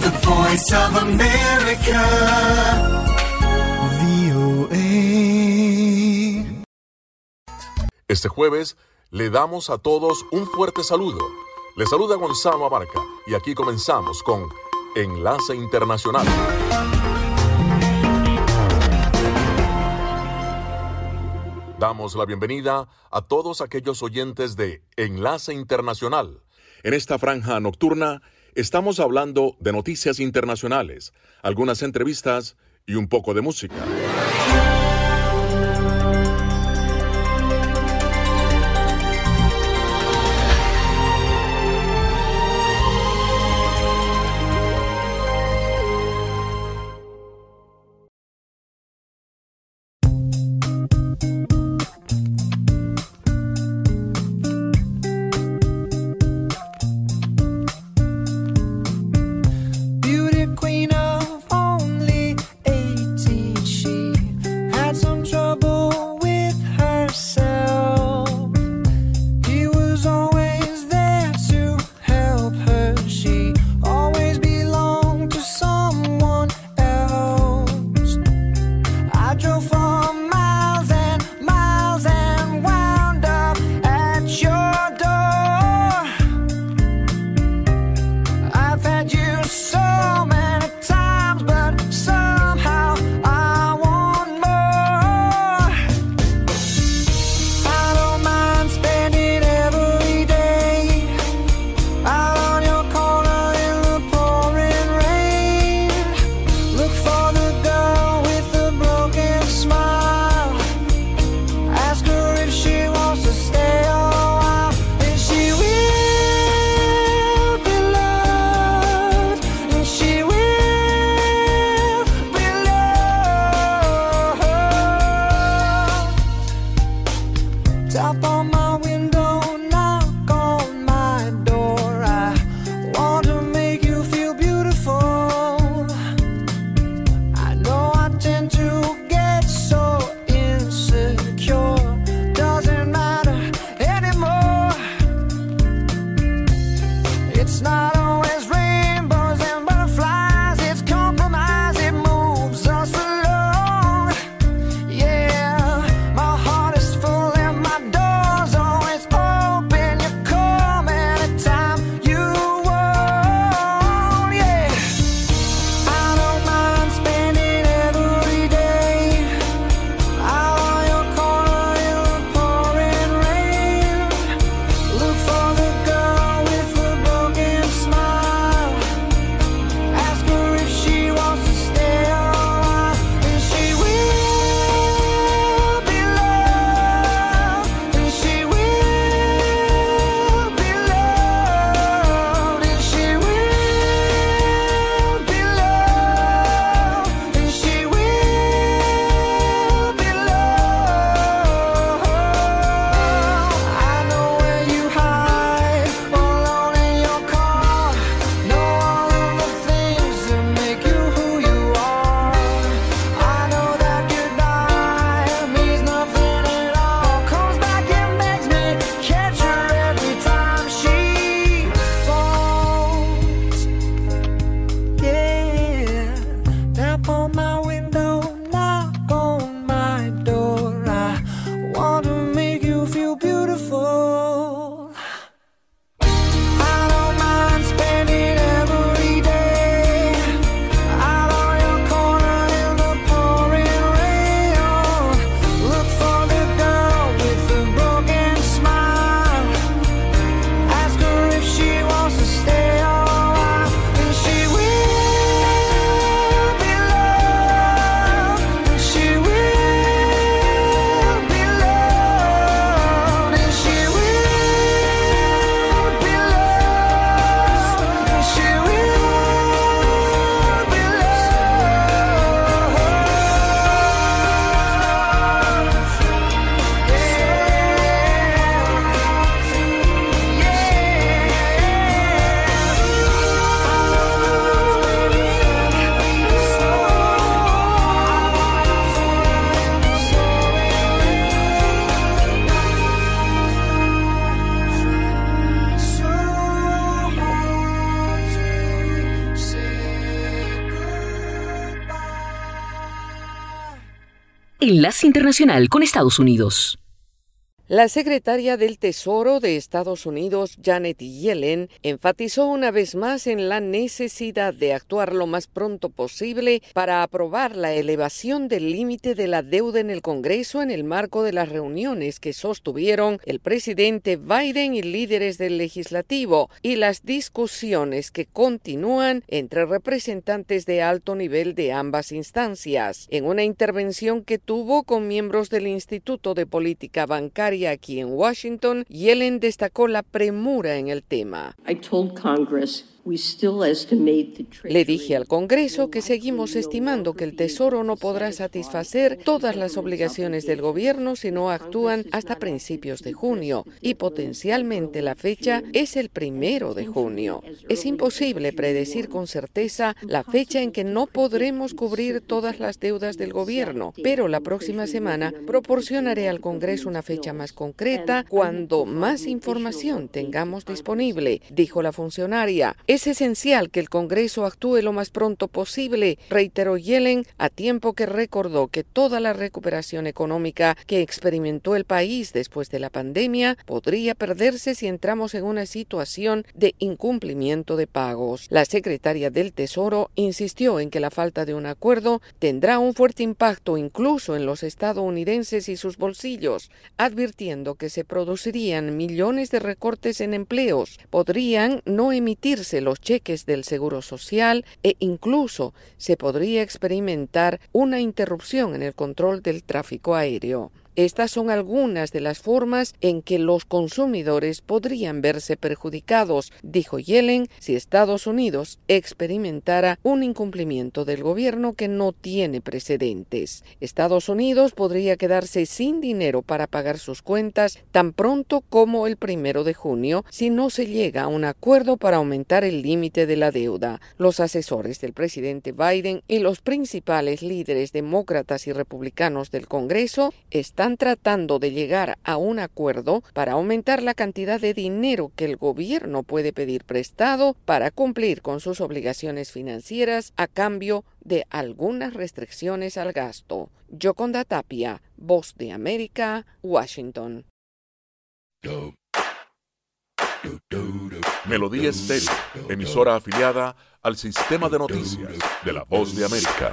The voice of America. Este jueves le damos a todos un fuerte saludo. Le saluda Gonzalo Abarca y aquí comenzamos con Enlace Internacional. Damos la bienvenida a todos aquellos oyentes de Enlace Internacional. En esta franja nocturna estamos hablando de noticias internacionales, algunas entrevistas y un poco de música. Con Estados Unidos. La secretaria del Tesoro de Estados Unidos, Janet Yellen, enfatizó una vez más en la necesidad de actuar lo más pronto posible para aprobar la elevación del límite de la deuda en el Congreso en el marco de las reuniones que sostuvieron el presidente Biden y líderes del legislativo y las discusiones que continúan entre representantes de alto nivel de ambas instancias. En una intervención que tuvo con miembros del Instituto de Política Bancaria aquí en Washington, Yellen destacó la premura en el tema. Le dije al Congreso que seguimos estimando que el Tesoro no podrá satisfacer todas las obligaciones del gobierno si no actúan hasta principios de junio y potencialmente la fecha es el primero de junio. Es imposible predecir con certeza la fecha en que no podremos cubrir todas las deudas del gobierno, pero la próxima semana proporcionaré al Congreso una fecha más concreta cuando más información tengamos disponible, dijo la funcionaria. Es esencial que el Congreso actúe lo más pronto posible, reiteró Yellen, a tiempo que recordó que toda la recuperación económica que experimentó el país después de la pandemia podría perderse si entramos en una situación de incumplimiento de pagos. La secretaria del Tesoro insistió en que la falta de un acuerdo tendrá un fuerte impacto incluso en los estadounidenses y sus bolsillos, advirtiendo que se producirían millones de recortes en empleos, podrían no emitirse los cheques del Seguro Social e incluso se podría experimentar una interrupción en el control del tráfico aéreo. Estas son algunas de las formas en que los consumidores podrían verse perjudicados, dijo Yellen, si Estados Unidos experimentara un incumplimiento del gobierno que no tiene precedentes. Estados Unidos podría quedarse sin dinero para pagar sus cuentas tan pronto como el primero de junio si no se llega a un acuerdo para aumentar el límite de la deuda. Los asesores del presidente Biden y los principales líderes demócratas y republicanos del Congreso están tratando de llegar a un acuerdo para aumentar la cantidad de dinero que el gobierno puede pedir prestado para cumplir con sus obligaciones financieras a cambio de algunas restricciones al gasto. Yoconda Tapia, Voz de América, Washington. Melodía Estéreo, emisora afiliada al sistema de noticias de la Voz de América.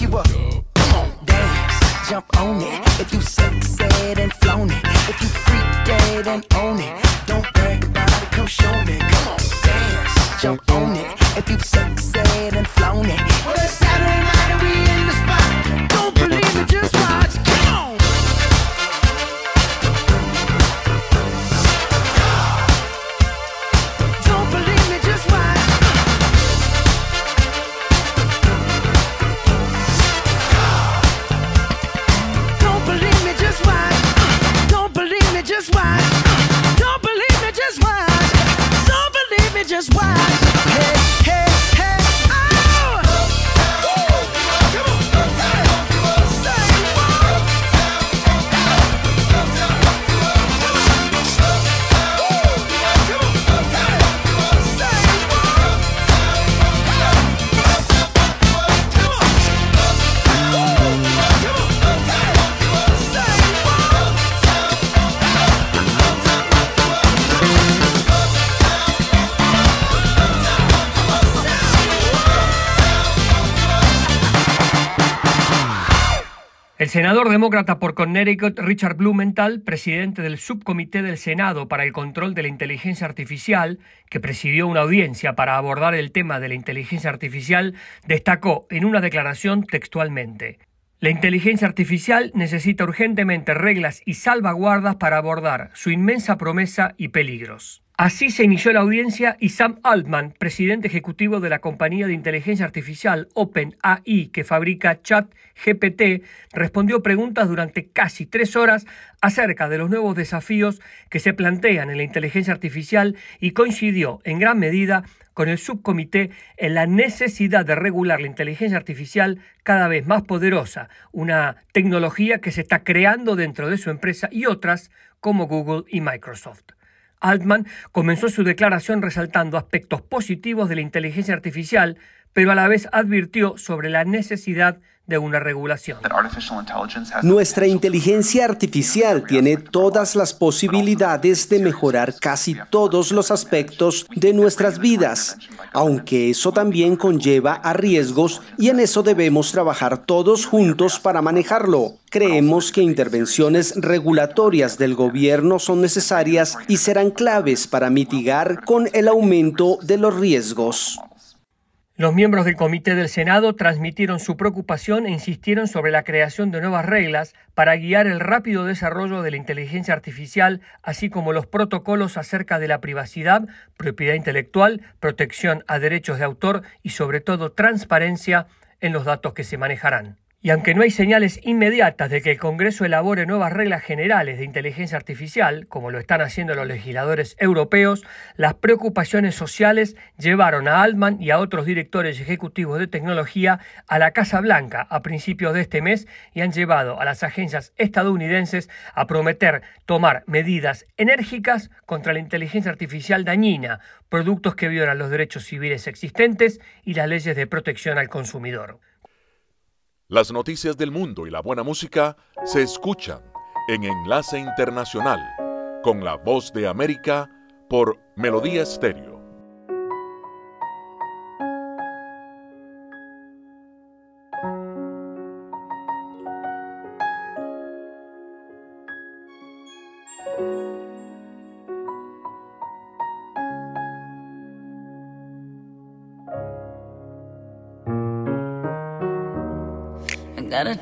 you up. Come on, dance, jump on it. If you sexed and flown it, if you freak dead and own it, don't brag about it. Come show me. Come on, dance, jump on it. If you sexed and flown it, well Saturday night senador demócrata por Connecticut, Richard Blumenthal, presidente del subcomité del Senado para el control de la inteligencia artificial, que presidió una audiencia para abordar el tema de la inteligencia artificial, destacó en una declaración textualmente. La inteligencia artificial necesita urgentemente reglas y salvaguardas para abordar su inmensa promesa y peligros. Así se inició la audiencia y Sam Altman, presidente ejecutivo de la compañía de inteligencia artificial OpenAI que fabrica ChatGPT, respondió preguntas durante casi tres horas acerca de los nuevos desafíos que se plantean en la inteligencia artificial y coincidió en gran medida con el subcomité en la necesidad de regular la inteligencia artificial cada vez más poderosa, una tecnología que se está creando dentro de su empresa y otras como Google y Microsoft. Altman comenzó su declaración resaltando aspectos positivos de la inteligencia artificial, pero a la vez advirtió sobre la necesidad una regulación. Nuestra inteligencia artificial tiene todas las posibilidades de mejorar casi todos los aspectos de nuestras vidas, aunque eso también conlleva a riesgos y en eso debemos trabajar todos juntos para manejarlo. Creemos que intervenciones regulatorias del gobierno son necesarias y serán claves para mitigar con el aumento de los riesgos. Los miembros del Comité del Senado transmitieron su preocupación e insistieron sobre la creación de nuevas reglas para guiar el rápido desarrollo de la inteligencia artificial, así como los protocolos acerca de la privacidad, propiedad intelectual, protección a derechos de autor y sobre todo transparencia en los datos que se manejarán. Y aunque no hay señales inmediatas de que el Congreso elabore nuevas reglas generales de inteligencia artificial, como lo están haciendo los legisladores europeos, las preocupaciones sociales llevaron a Altman y a otros directores ejecutivos de tecnología a la Casa Blanca a principios de este mes y han llevado a las agencias estadounidenses a prometer tomar medidas enérgicas contra la inteligencia artificial dañina, productos que violan los derechos civiles existentes y las leyes de protección al consumidor. Las noticias del mundo y la buena música se escuchan en Enlace Internacional con la voz de América por Melodía Estéreo.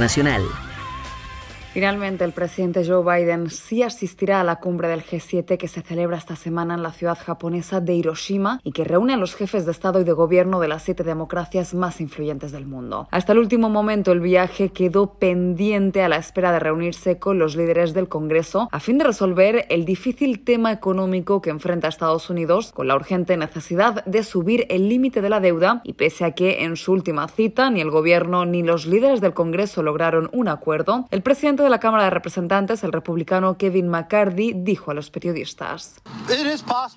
Internacional. Finalmente, el presidente Joe Biden sí asistirá a la cumbre del G7 que se celebra esta semana en la ciudad japonesa de Hiroshima y que reúne a los jefes de Estado y de Gobierno de las siete democracias más influyentes del mundo. Hasta el último momento, el viaje quedó pendiente a la espera de reunirse con los líderes del Congreso a fin de resolver el difícil tema económico que enfrenta Estados Unidos con la urgente necesidad de subir el límite de la deuda y pese a que en su última cita ni el Gobierno ni los líderes del Congreso lograron un acuerdo, el presidente de la Cámara de Representantes, el republicano Kevin McCarthy, dijo a los periodistas.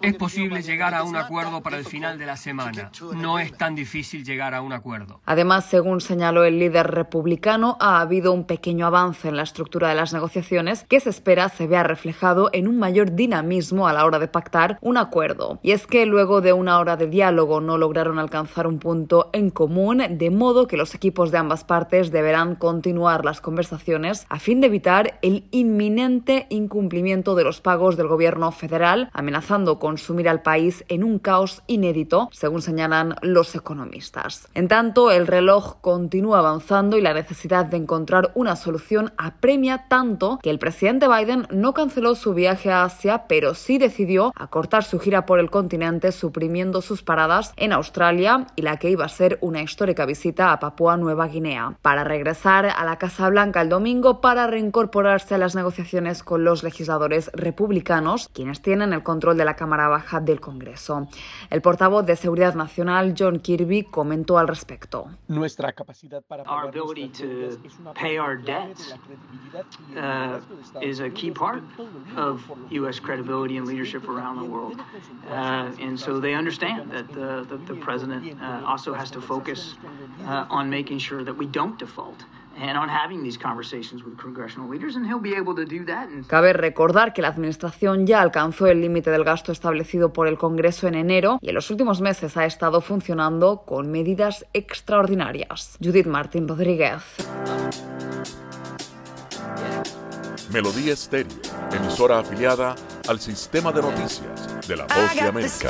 Es posible llegar a un acuerdo para el final de la semana. No es tan difícil llegar a un acuerdo. Además, según señaló el líder republicano, ha habido un pequeño avance en la estructura de las negociaciones que se espera se vea reflejado en un mayor dinamismo a la hora de pactar un acuerdo. Y es que luego de una hora de diálogo no lograron alcanzar un punto en común, de modo que los equipos de ambas partes deberán continuar las conversaciones a fin de evitar el inminente incumplimiento de los pagos del gobierno federal, amenazando con sumir al país en un caos inédito, según señalan los economistas. En tanto, el reloj continúa avanzando y la necesidad de encontrar una solución apremia tanto que el presidente Biden no canceló su viaje a Asia, pero sí decidió acortar su gira por el continente, suprimiendo sus paradas en Australia y la que iba a ser una histórica visita a Papúa Nueva Guinea, para regresar a la Casa Blanca el domingo para reincorporarse a las negociaciones con los legisladores republicanos, quienes tienen el control de la Cámara Baja del Congreso. El portavoz de Seguridad Nacional, John Kirby, comentó al respecto. Nuestra capacidad para Our ability to pay our debts uh, is a key part of U.S. credibility and leadership around the world. Uh, and so they understand that the, the, the president uh, also has to focus uh, on making sure that we don't default. And on having these conversations with congressional leaders, and he'll be able to do that. And Cabe recordar que la Administración ya alcanzó el límite del gasto establecido por el Congreso en enero y en los últimos meses ha estado funcionando con medidas extraordinarias. Judith Martín Rodríguez. Melodía Estéreo, emisora afiliada al sistema de noticias de la Voz de América.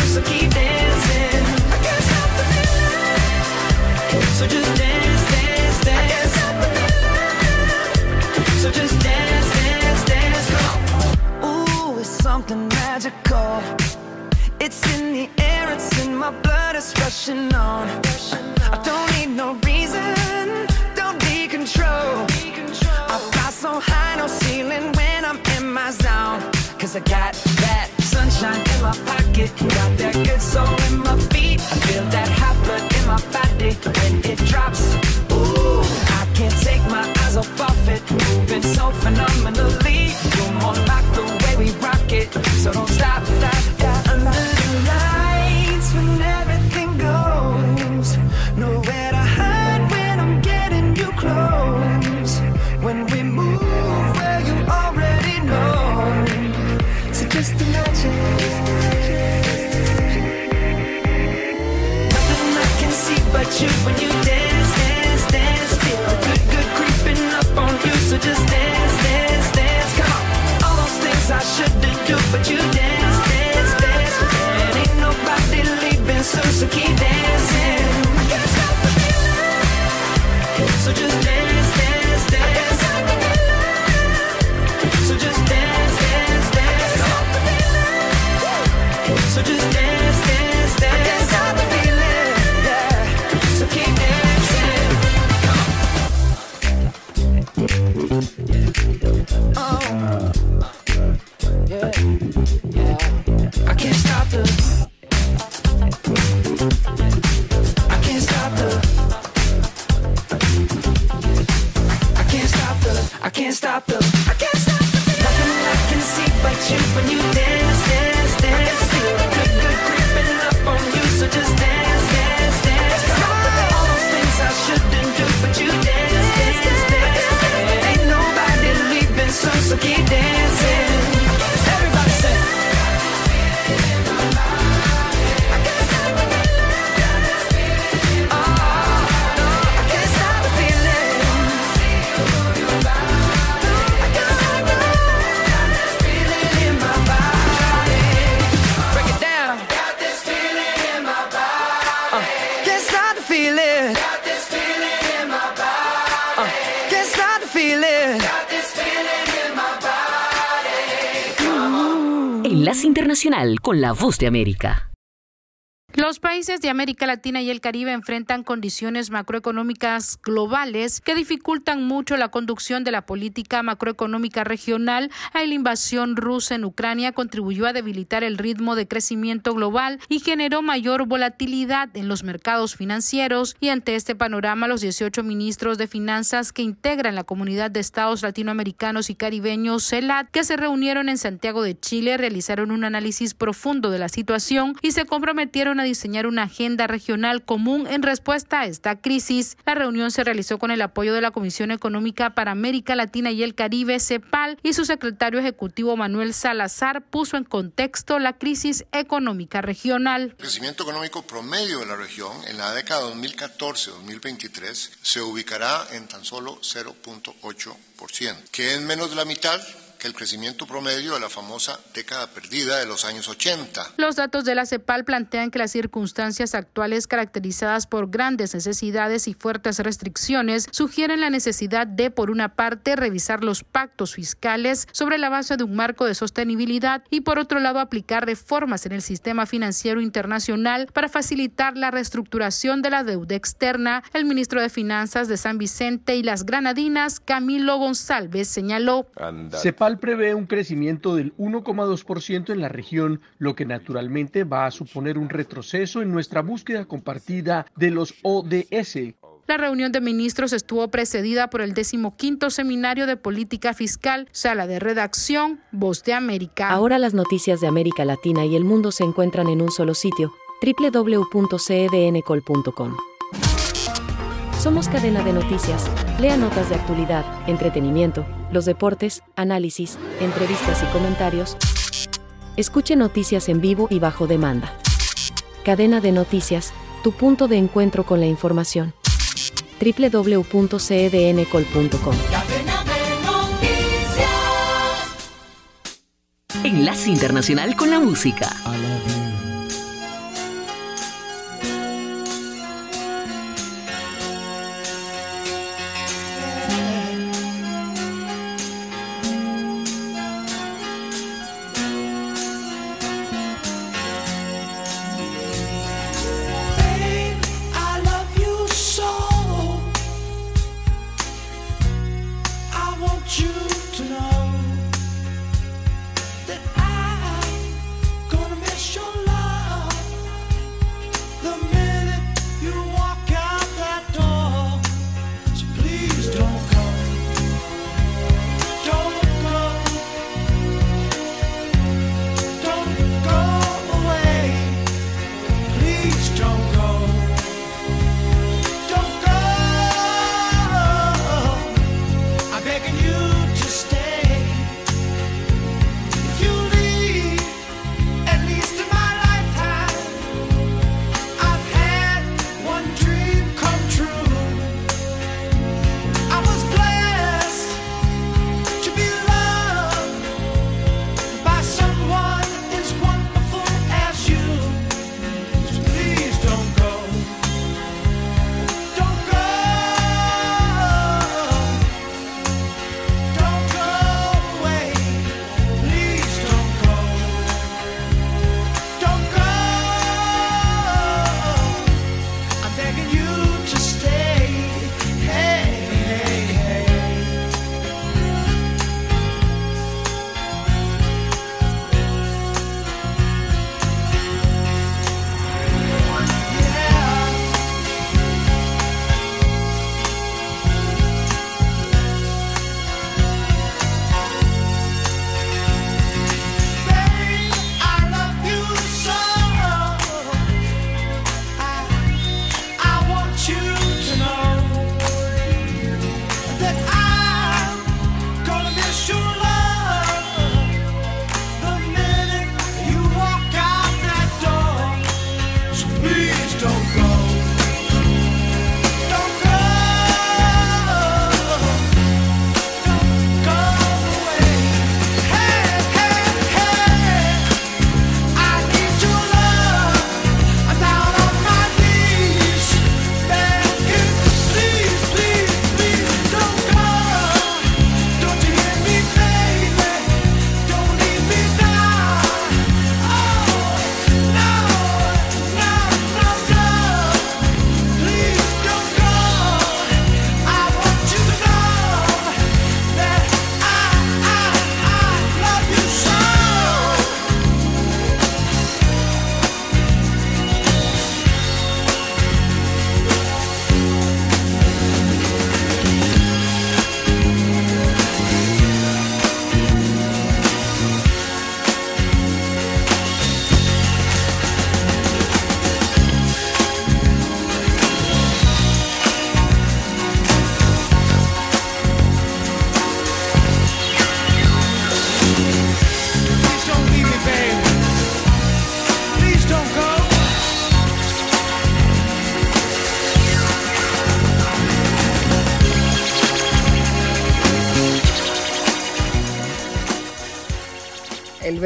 So keep dancing. I can't stop the feeling. So just dance, dance, dance. I can't stop the feeling. So just dance, dance, dance. On. Ooh, it's something magical. It's in the air, it's in my blood, it's rushing on. I don't need no reason, don't need control. I fly so high, no ceiling when I'm in my zone. Cause I got that sunshine in my pocket, got that good soul in my feet. I feel that hot blood in my body when it drops. Ooh, I can't take my eyes off of it, moving so phenomenally. You're more like the way we rock it, so don't stop, stop, just Con la Voz de América. Los países de América Latina y el Caribe enfrentan condiciones macroeconómicas globales que dificultan mucho la conducción de la política macroeconómica regional. La invasión rusa en Ucrania contribuyó a debilitar el ritmo de crecimiento global y generó mayor volatilidad en los mercados financieros. Y ante este panorama, los 18 ministros de finanzas que integran la comunidad de estados latinoamericanos y caribeños, CELAT, que se reunieron en Santiago de Chile, realizaron un análisis profundo de la situación y se comprometieron a diseñar una agenda regional común en respuesta a esta crisis. La reunión se realizó con el apoyo de la Comisión Económica para América Latina y el Caribe, CEPAL, y su secretario ejecutivo Manuel Salazar puso en contexto la crisis económica regional. El crecimiento económico promedio de la región en la década 2014-2023 se ubicará en tan solo 0.8%, que es menos de la mitad que el crecimiento promedio de la famosa década perdida de los años 80. Los datos de la CEPAL plantean que las circunstancias actuales caracterizadas por grandes necesidades y fuertes restricciones sugieren la necesidad de, por una parte, revisar los pactos fiscales sobre la base de un marco de sostenibilidad y, por otro lado, aplicar reformas en el sistema financiero internacional para facilitar la reestructuración de la deuda externa. El ministro de Finanzas de San Vicente y las Granadinas, Camilo González, señaló. CEPAL prevé un crecimiento del 1,2% en la región, lo que naturalmente va a suponer un retroceso en nuestra búsqueda compartida de los ODS. La reunión de ministros estuvo precedida por el decimoquinto seminario de política fiscal, sala de redacción, Voz de América. Ahora las noticias de América Latina y el mundo se encuentran en un solo sitio, www.cdncol.com. Somos cadena de noticias. Lea notas de actualidad, entretenimiento, los deportes, análisis, entrevistas y comentarios. Escuche noticias en vivo y bajo demanda. Cadena de noticias tu punto de encuentro con la información. www.cedncol.com Enlace Internacional con la Música.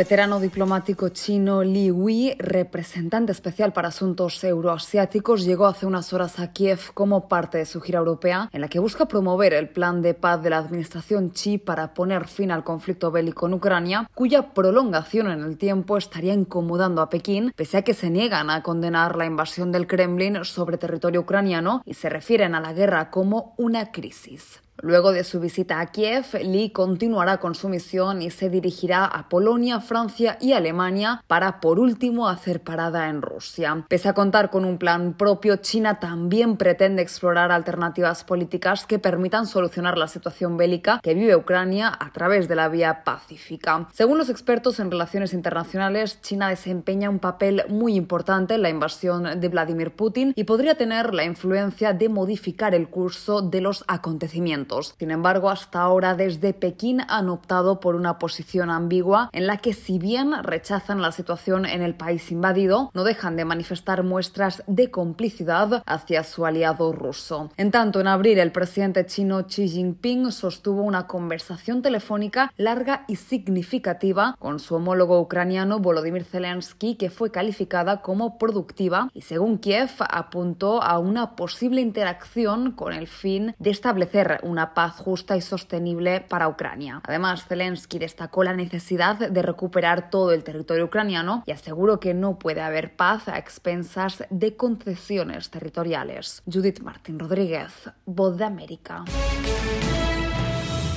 Veterano diplomático chino Li Wei, representante especial para asuntos euroasiáticos, llegó hace unas horas a Kiev como parte de su gira europea, en la que busca promover el plan de paz de la administración Xi para poner fin al conflicto bélico en Ucrania, cuya prolongación en el tiempo estaría incomodando a Pekín, pese a que se niegan a condenar la invasión del Kremlin sobre territorio ucraniano y se refieren a la guerra como una crisis. Luego de su visita a Kiev, Lee continuará con su misión y se dirigirá a Polonia, Francia y Alemania para, por último, hacer parada en Rusia. Pese a contar con un plan propio, China también pretende explorar alternativas políticas que permitan solucionar la situación bélica que vive Ucrania a través de la vía pacífica. Según los expertos en relaciones internacionales, China desempeña un papel muy importante en la invasión de Vladimir Putin y podría tener la influencia de modificar el curso de los acontecimientos. Sin embargo, hasta ahora desde Pekín han optado por una posición ambigua en la que si bien rechazan la situación en el país invadido, no dejan de manifestar muestras de complicidad hacia su aliado ruso. En tanto, en abril el presidente chino Xi Jinping sostuvo una conversación telefónica larga y significativa con su homólogo ucraniano Volodymyr Zelensky que fue calificada como productiva y según Kiev apuntó a una posible interacción con el fin de establecer una paz justa y sostenible para Ucrania. Además, Zelensky destacó la necesidad de recuperar todo el territorio ucraniano y aseguró que no puede haber paz a expensas de concesiones territoriales. Judith Martín Rodríguez, Voz de América.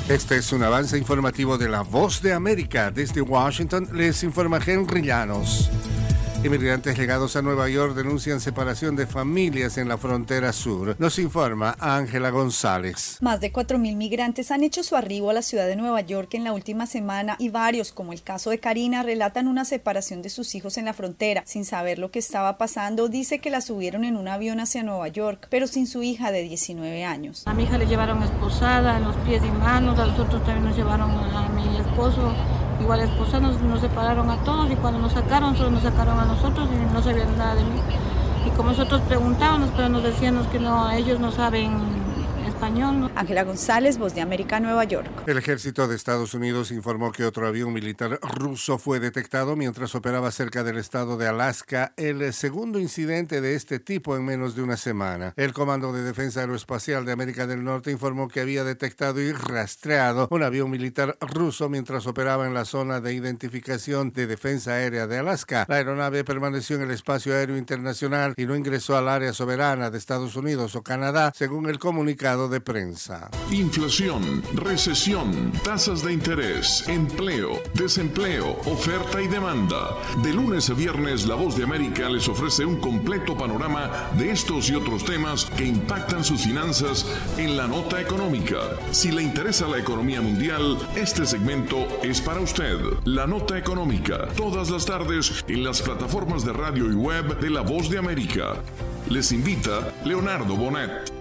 Este es un avance informativo de la Voz de América. Desde Washington les informa Henry Llanos. Inmigrantes llegados a Nueva York denuncian separación de familias en la frontera sur. Nos informa Ángela González. Más de 4.000 migrantes han hecho su arribo a la ciudad de Nueva York en la última semana y varios, como el caso de Karina, relatan una separación de sus hijos en la frontera. Sin saber lo que estaba pasando, dice que la subieron en un avión hacia Nueva York, pero sin su hija de 19 años. A mi hija le llevaron esposada en los pies y manos, a nosotros también nos llevaron a mi esposo igual esposa nos, separaron a todos y cuando nos sacaron solo nos sacaron a nosotros y no sabían nada de mí. Y como nosotros preguntábamos, pero nos decían que no, ellos no saben español. Ángela González, Voz de América, Nueva York. El ejército de Estados Unidos informó que otro avión militar ruso fue detectado mientras operaba cerca del estado de Alaska, el segundo incidente de este tipo en menos de una semana. El Comando de Defensa Aeroespacial de América del Norte informó que había detectado y rastreado un avión militar ruso mientras operaba en la zona de identificación de defensa aérea de Alaska. La aeronave permaneció en el espacio aéreo internacional y no ingresó al área soberana de Estados Unidos o Canadá, según el comunicado de prensa. Inflación, recesión, tasas de interés, empleo, desempleo, oferta y demanda. De lunes a viernes, La Voz de América les ofrece un completo panorama de estos y otros temas que impactan sus finanzas en la nota económica. Si le interesa la economía mundial, este segmento es para usted. La nota económica, todas las tardes en las plataformas de radio y web de La Voz de América. Les invita Leonardo Bonet.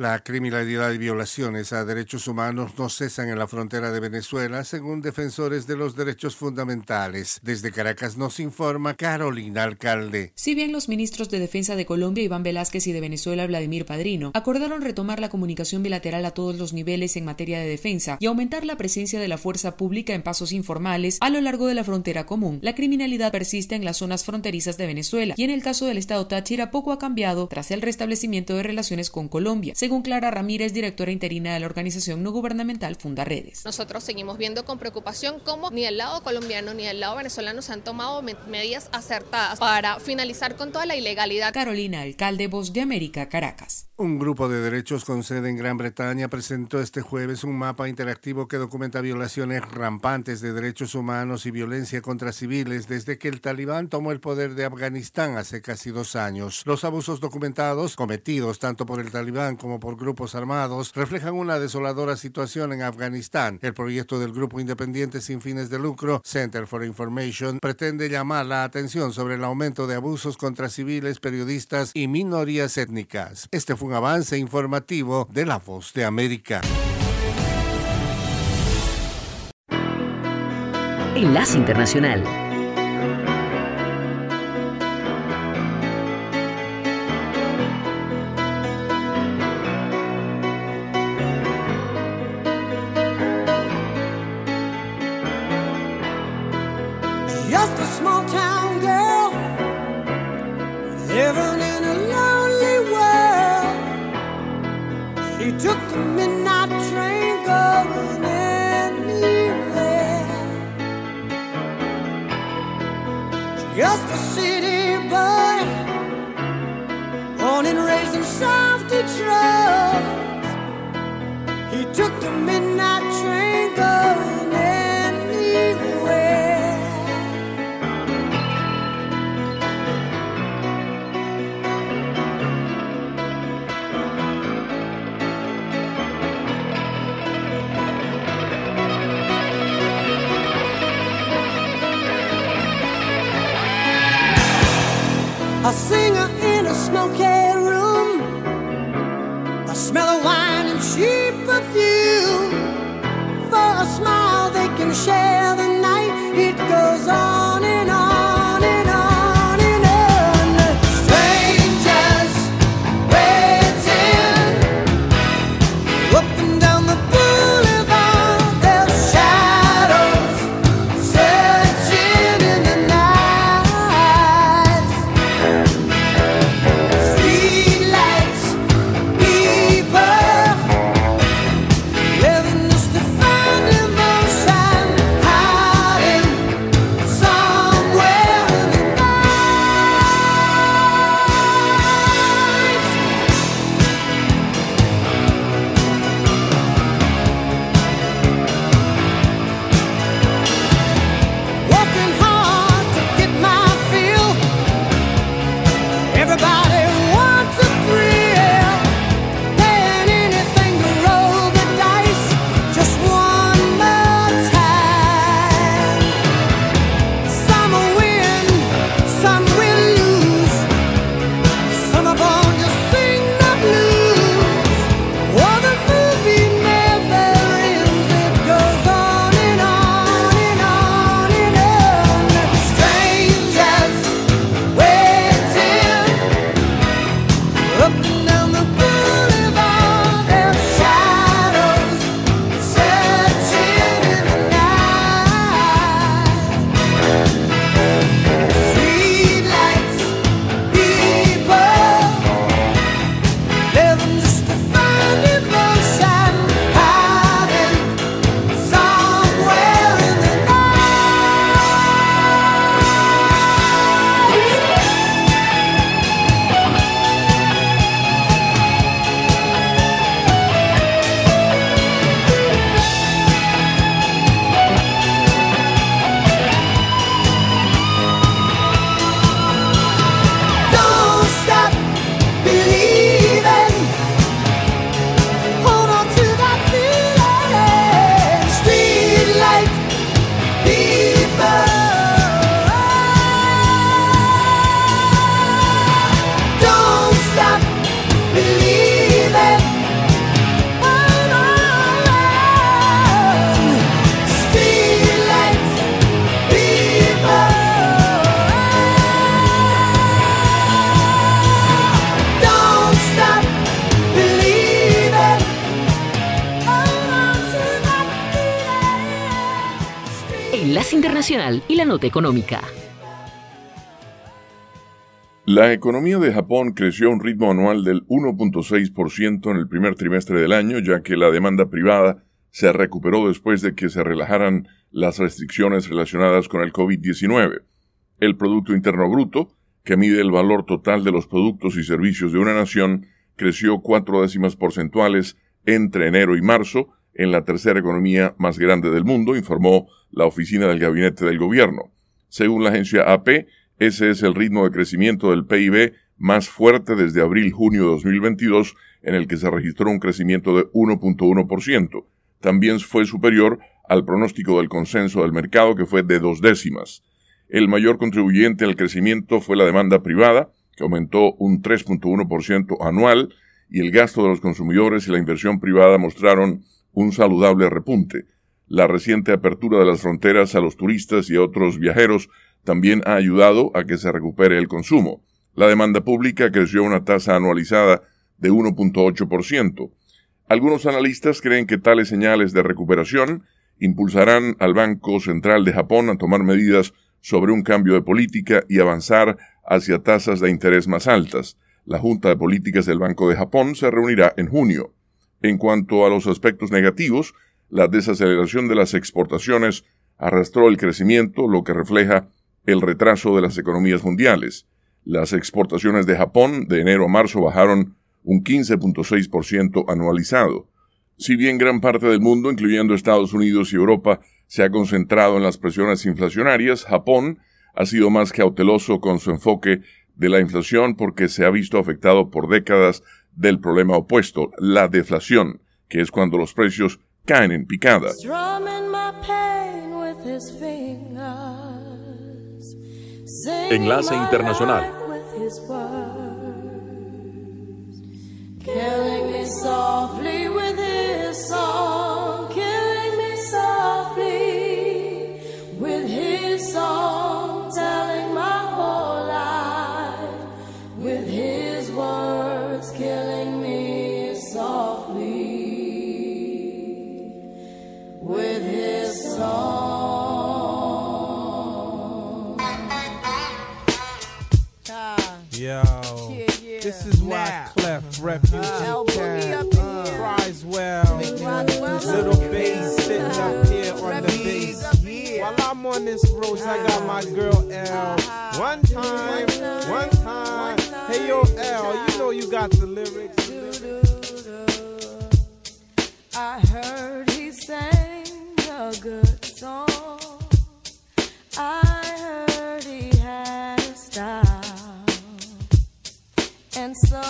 La criminalidad y violaciones a derechos humanos no cesan en la frontera de Venezuela, según defensores de los derechos fundamentales. Desde Caracas nos informa Carolina Alcalde. Si bien los ministros de Defensa de Colombia, Iván Velázquez, y de Venezuela, Vladimir Padrino, acordaron retomar la comunicación bilateral a todos los niveles en materia de defensa y aumentar la presencia de la fuerza pública en pasos informales a lo largo de la frontera común, la criminalidad persiste en las zonas fronterizas de Venezuela y en el caso del estado Táchira poco ha cambiado tras el restablecimiento de relaciones con Colombia, Clara Ramírez, directora interina de la organización no gubernamental Funda Redes. Nosotros seguimos viendo con preocupación cómo ni el lado colombiano ni el lado venezolano se han tomado me- medidas acertadas para finalizar con toda la ilegalidad. Carolina Alcalde, Voz de América, Caracas. Un grupo de derechos con sede en Gran Bretaña presentó este jueves un mapa interactivo que documenta violaciones rampantes de derechos humanos y violencia contra civiles desde que el talibán tomó el poder de Afganistán hace casi dos años. Los abusos documentados, cometidos tanto por el talibán como por grupos armados, reflejan una desoladora situación en Afganistán. El proyecto del grupo independiente sin fines de lucro, Center for Information, pretende llamar la atención sobre el aumento de abusos contra civiles, periodistas y minorías étnicas. Este fue avance informativo de La Voz de América. Enlace Internacional. strong. Share Y la Nota Económica. La economía de Japón creció a un ritmo anual del 1.6% en el primer trimestre del año, ya que la demanda privada se recuperó después de que se relajaran las restricciones relacionadas con el COVID-19. El Producto Interno Bruto, que mide el valor total de los productos y servicios de una nación, creció cuatro décimas porcentuales entre enero y marzo en la tercera economía más grande del mundo, informó la oficina del gabinete del gobierno. Según la agencia AP, ese es el ritmo de crecimiento del PIB más fuerte desde abril-junio de 2022, en el que se registró un crecimiento de 1.1%. También fue superior al pronóstico del consenso del mercado, que fue de dos décimas. El mayor contribuyente al crecimiento fue la demanda privada, que aumentó un 3.1% anual, y el gasto de los consumidores y la inversión privada mostraron un saludable repunte. La reciente apertura de las fronteras a los turistas y a otros viajeros también ha ayudado a que se recupere el consumo. La demanda pública creció a una tasa anualizada de 1.8%. Algunos analistas creen que tales señales de recuperación impulsarán al Banco Central de Japón a tomar medidas sobre un cambio de política y avanzar hacia tasas de interés más altas. La Junta de Políticas del Banco de Japón se reunirá en junio. En cuanto a los aspectos negativos, la desaceleración de las exportaciones arrastró el crecimiento, lo que refleja el retraso de las economías mundiales. Las exportaciones de Japón de enero a marzo bajaron un 15.6% anualizado. Si bien gran parte del mundo, incluyendo Estados Unidos y Europa, se ha concentrado en las presiones inflacionarias, Japón ha sido más cauteloso con su enfoque de la inflación porque se ha visto afectado por décadas del problema opuesto, la deflación, que es cuando los precios caen en picada. Strumming my pain with his fingers. Singing Enlace Internacional. life with his words. Killing me softly with his song. Yo, this is why Cleft, Refugee, uh, Camp uh, cries well. Little bass sitting up here on the bass. While I'm on this road, I got my girl L. One time, one time. Hey yo, El, you know you got the lyrics. I heard he sang a good. And so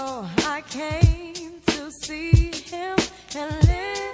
I came to see him and listen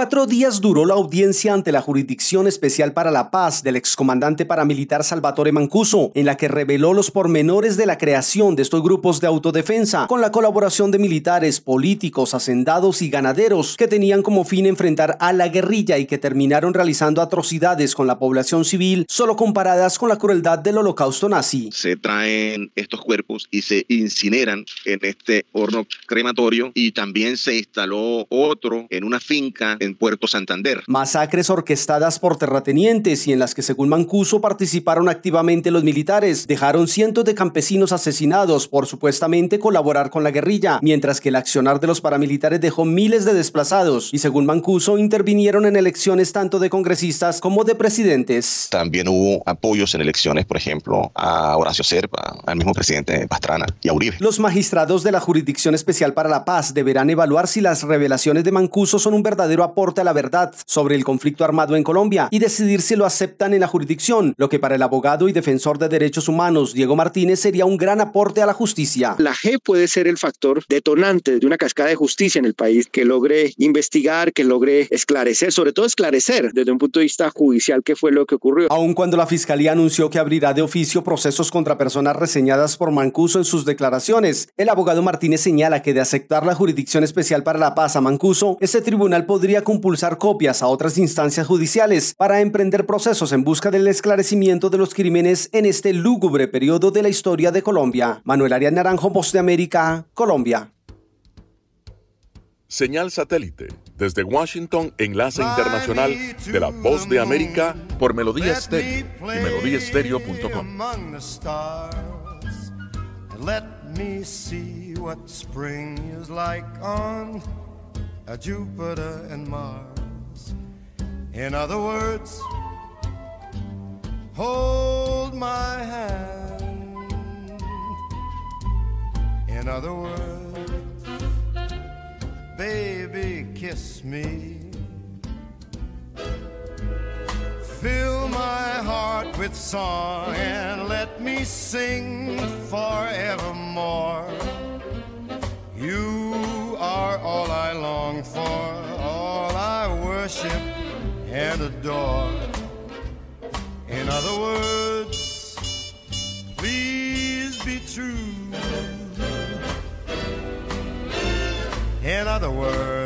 Cuatro días duró la audiencia ante la Jurisdicción Especial para la Paz del excomandante paramilitar Salvatore Mancuso, en la que reveló los pormenores de la creación de estos grupos de autodefensa, con la colaboración de militares, políticos, hacendados y ganaderos que tenían como fin enfrentar a la guerrilla y que terminaron realizando atrocidades con la población civil, solo comparadas con la crueldad del holocausto nazi. se traen estos cuerpos y se incineran en este horno crematorio y también se instaló otro en una finca en Puerto Santander. Masacres orquestadas por terratenientes y en las que según Mancuso participaron activamente los militares, dejaron cientos de campesinos asesinados por supuestamente colaborar con la guerrilla, mientras que el accionar de los paramilitares dejó miles de desplazados y según Mancuso intervinieron en elecciones tanto de congresistas como de presidentes. También hubo apoyos en elecciones, por ejemplo, a Horacio Serpa, al mismo presidente Pastrana y a Uribe. Los magistrados de la Jurisdicción Especial para la Paz deberán evaluar si las revelaciones de Mancuso son un verdadero aporte a la verdad sobre el conflicto armado en Colombia y decidir si lo aceptan en la jurisdicción, lo que para el abogado y defensor de derechos humanos Diego Martínez sería un gran aporte a la justicia. La G puede ser el factor detonante de una cascada de justicia en el país que logre investigar, que logre esclarecer, sobre todo esclarecer desde un punto de vista judicial qué fue lo que ocurrió. Aun cuando la Fiscalía anunció que abrirá de oficio procesos contra personas reseñadas por Mancuso en sus declaraciones, el abogado Martínez señala que de aceptar la Jurisdicción Especial para la Paz a Mancuso, este tribunal podría compulsar copias a otras instancias judiciales para emprender procesos en busca del esclarecimiento de los crímenes en este lúgubre periodo de la historia de Colombia. Manuel Arias Naranjo, Voz de América, Colombia. Señal satélite desde Washington, enlace internacional de la Voz de América por Melodía Estéreo y melodíaestéreo.com. among the stars and let me see what spring is like on a Jupiter and Mars. In other words, hold my hand. In other words, baby, kiss me. Fill my heart with song and let me sing forevermore. You for, all I worship and adore. In other words, please be true. In other words,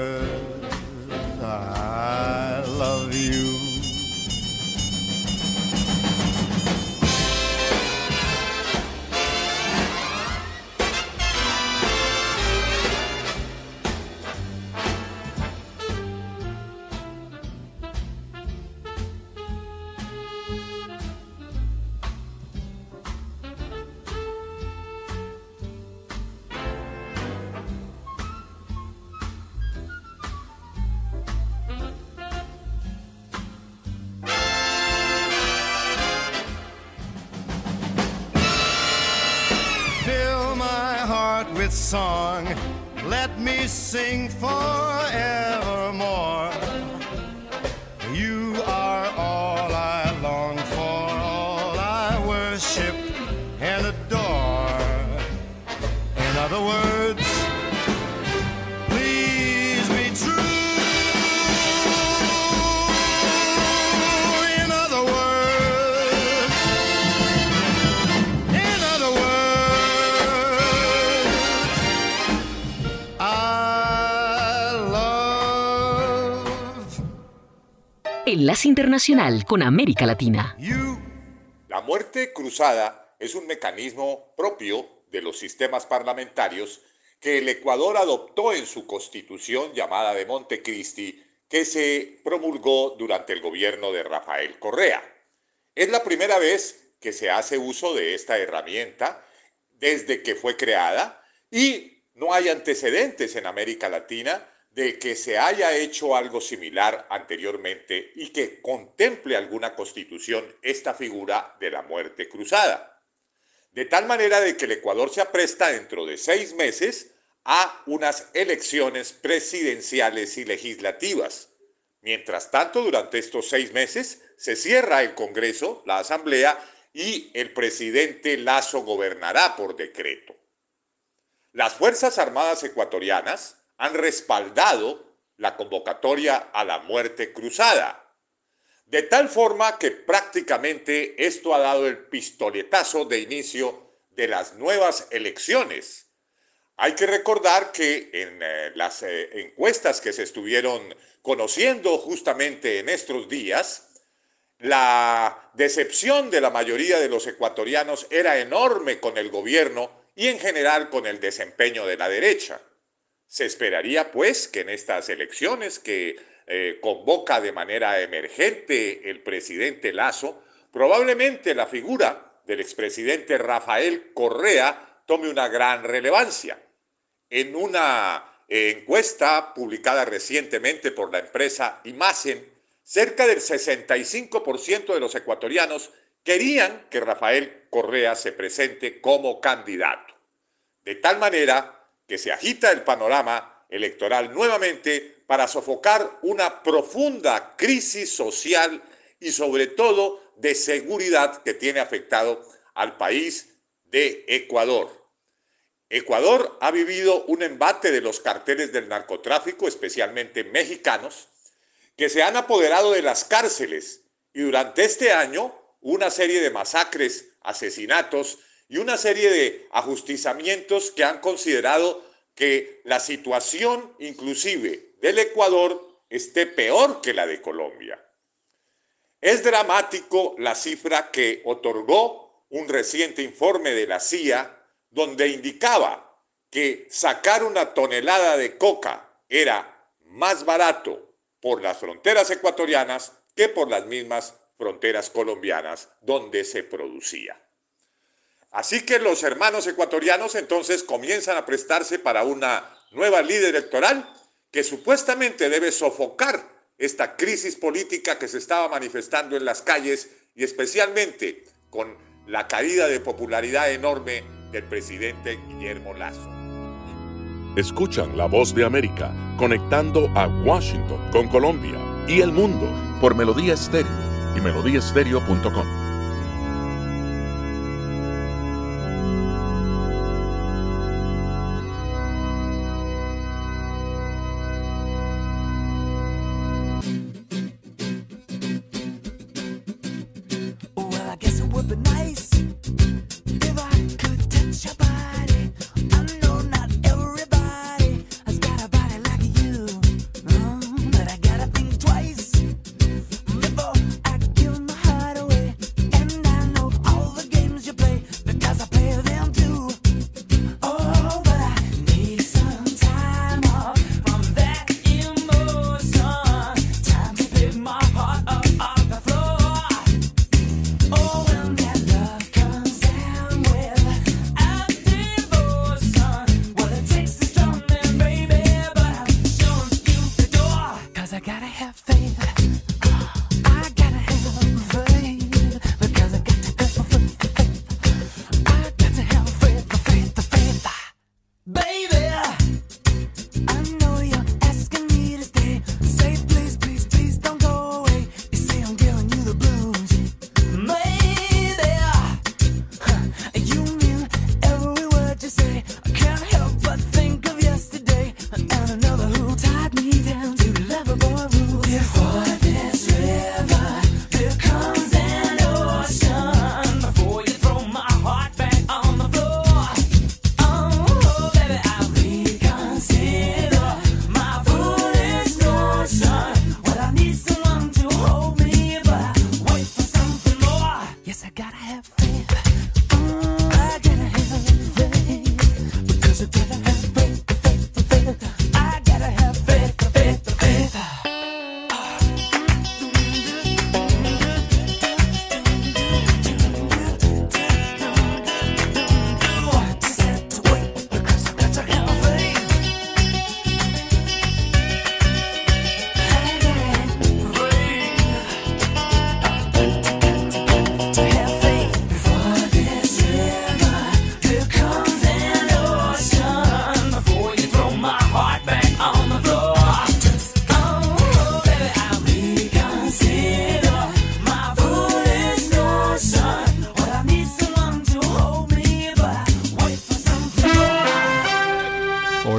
Enlace Internacional con América Latina. La muerte cruzada es un mecanismo propio de los sistemas parlamentarios que el Ecuador adoptó en su constitución llamada de Montecristi, que se promulgó durante el gobierno de Rafael Correa. Es la primera vez que se hace uso de esta herramienta desde que fue creada y no hay antecedentes en América Latina de que se haya hecho algo similar anteriormente y que contemple alguna constitución esta figura de la muerte cruzada. De tal manera de que el Ecuador se apresta dentro de seis meses a unas elecciones presidenciales y legislativas. Mientras tanto, durante estos seis meses se cierra el Congreso, la Asamblea, y el presidente Lazo gobernará por decreto. Las Fuerzas Armadas ecuatorianas han respaldado la convocatoria a la muerte cruzada, de tal forma que prácticamente esto ha dado el pistoletazo de inicio de las nuevas elecciones. Hay que recordar que en eh, las eh, encuestas que se estuvieron conociendo justamente en estos días, la decepción de la mayoría de los ecuatorianos era enorme con el gobierno y en general con el desempeño de la derecha. Se esperaría pues que en estas elecciones que eh, convoca de manera emergente el presidente Lazo, probablemente la figura del expresidente Rafael Correa tome una gran relevancia. En una eh, encuesta publicada recientemente por la empresa Imagen, cerca del 65% de los ecuatorianos querían que Rafael Correa se presente como candidato. De tal manera que se agita el panorama electoral nuevamente para sofocar una profunda crisis social y sobre todo de seguridad que tiene afectado al país de Ecuador. Ecuador ha vivido un embate de los carteles del narcotráfico, especialmente mexicanos, que se han apoderado de las cárceles y durante este año una serie de masacres, asesinatos y una serie de ajustizamientos que han considerado que la situación inclusive del Ecuador esté peor que la de Colombia. Es dramático la cifra que otorgó un reciente informe de la CIA donde indicaba que sacar una tonelada de coca era más barato por las fronteras ecuatorianas que por las mismas fronteras colombianas donde se producía. Así que los hermanos ecuatorianos entonces comienzan a prestarse para una nueva líder electoral que supuestamente debe sofocar esta crisis política que se estaba manifestando en las calles y especialmente con la caída de popularidad enorme del presidente Guillermo Lazo. Escuchan la voz de América conectando a Washington con Colombia y el mundo por Melodía Estéreo y melodíaestéreo.com.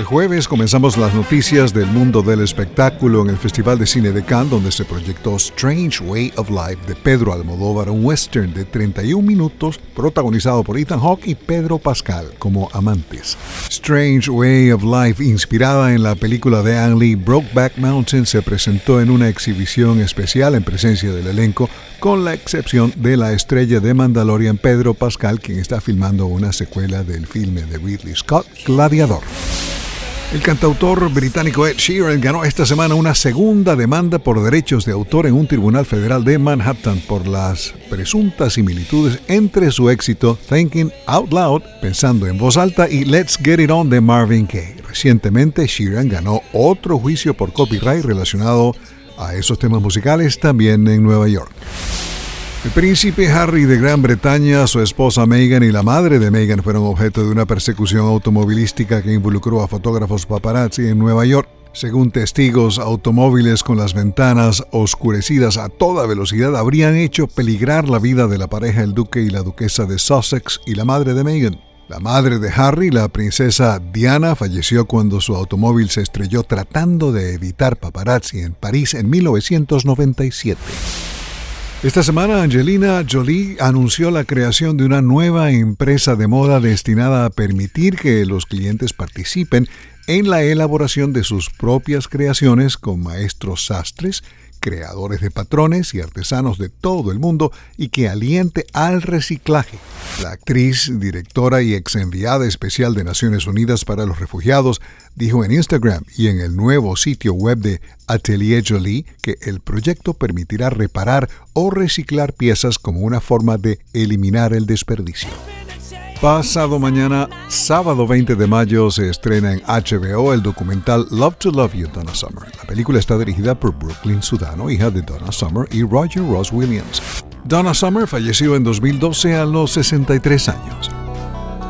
jueves comenzamos las noticias del mundo del espectáculo en el Festival de Cine de Cannes, donde se proyectó Strange Way of Life de Pedro Almodóvar, un western de 31 minutos protagonizado por Ethan Hawke y Pedro Pascal como amantes. Strange Way of Life, inspirada en la película de Ang Lee Brokeback Mountain, se presentó en una exhibición especial en presencia del elenco, con la excepción de la estrella de Mandalorian Pedro Pascal, quien está filmando una secuela del filme de Ridley Scott, Gladiador. El cantautor británico Ed Sheeran ganó esta semana una segunda demanda por derechos de autor en un tribunal federal de Manhattan por las presuntas similitudes entre su éxito Thinking Out Loud, pensando en voz alta, y Let's Get It On de Marvin Gaye. Recientemente, Sheeran ganó otro juicio por copyright relacionado a esos temas musicales también en Nueva York. El príncipe Harry de Gran Bretaña, su esposa Meghan y la madre de Meghan fueron objeto de una persecución automovilística que involucró a fotógrafos paparazzi en Nueva York. Según testigos, automóviles con las ventanas oscurecidas a toda velocidad habrían hecho peligrar la vida de la pareja el duque y la duquesa de Sussex y la madre de Meghan. La madre de Harry, la princesa Diana, falleció cuando su automóvil se estrelló tratando de evitar paparazzi en París en 1997. Esta semana Angelina Jolie anunció la creación de una nueva empresa de moda destinada a permitir que los clientes participen en la elaboración de sus propias creaciones con maestros sastres, creadores de patrones y artesanos de todo el mundo y que aliente al reciclaje. La actriz, directora y ex enviada especial de Naciones Unidas para los Refugiados dijo en Instagram y en el nuevo sitio web de Atelier Jolie que el proyecto permitirá reparar o reciclar piezas como una forma de eliminar el desperdicio. Pasado mañana, sábado 20 de mayo, se estrena en HBO el documental Love to Love You, Donna Summer. La película está dirigida por Brooklyn Sudano, hija de Donna Summer, y Roger Ross Williams. Donna Summer falleció en 2012 a los 63 años.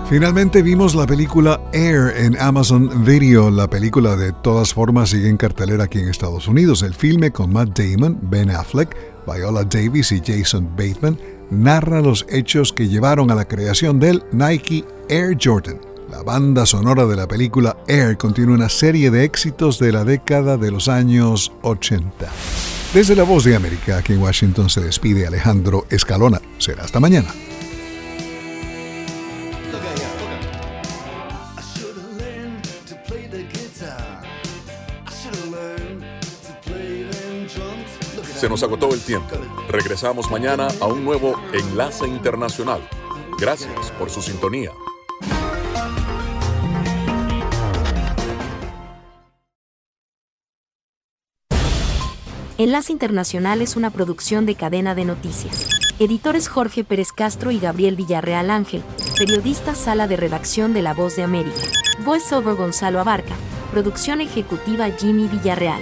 Finalmente vimos la película Air en Amazon Video. La película de todas formas sigue en cartelera aquí en Estados Unidos. El filme con Matt Damon, Ben Affleck, Viola Davis y Jason Bateman narra los hechos que llevaron a la creación del Nike Air Jordan. La banda sonora de la película Air contiene una serie de éxitos de la década de los años 80. Desde la voz de América, aquí en Washington se despide Alejandro Escalona. Será hasta mañana. Se nos agotó el tiempo. Regresamos mañana a un nuevo Enlace Internacional. Gracias por su sintonía. Enlace Internacional es una producción de cadena de noticias. Editores Jorge Pérez Castro y Gabriel Villarreal Ángel. Periodista Sala de Redacción de La Voz de América. Voiceover Gonzalo Abarca. Producción ejecutiva Jimmy Villarreal.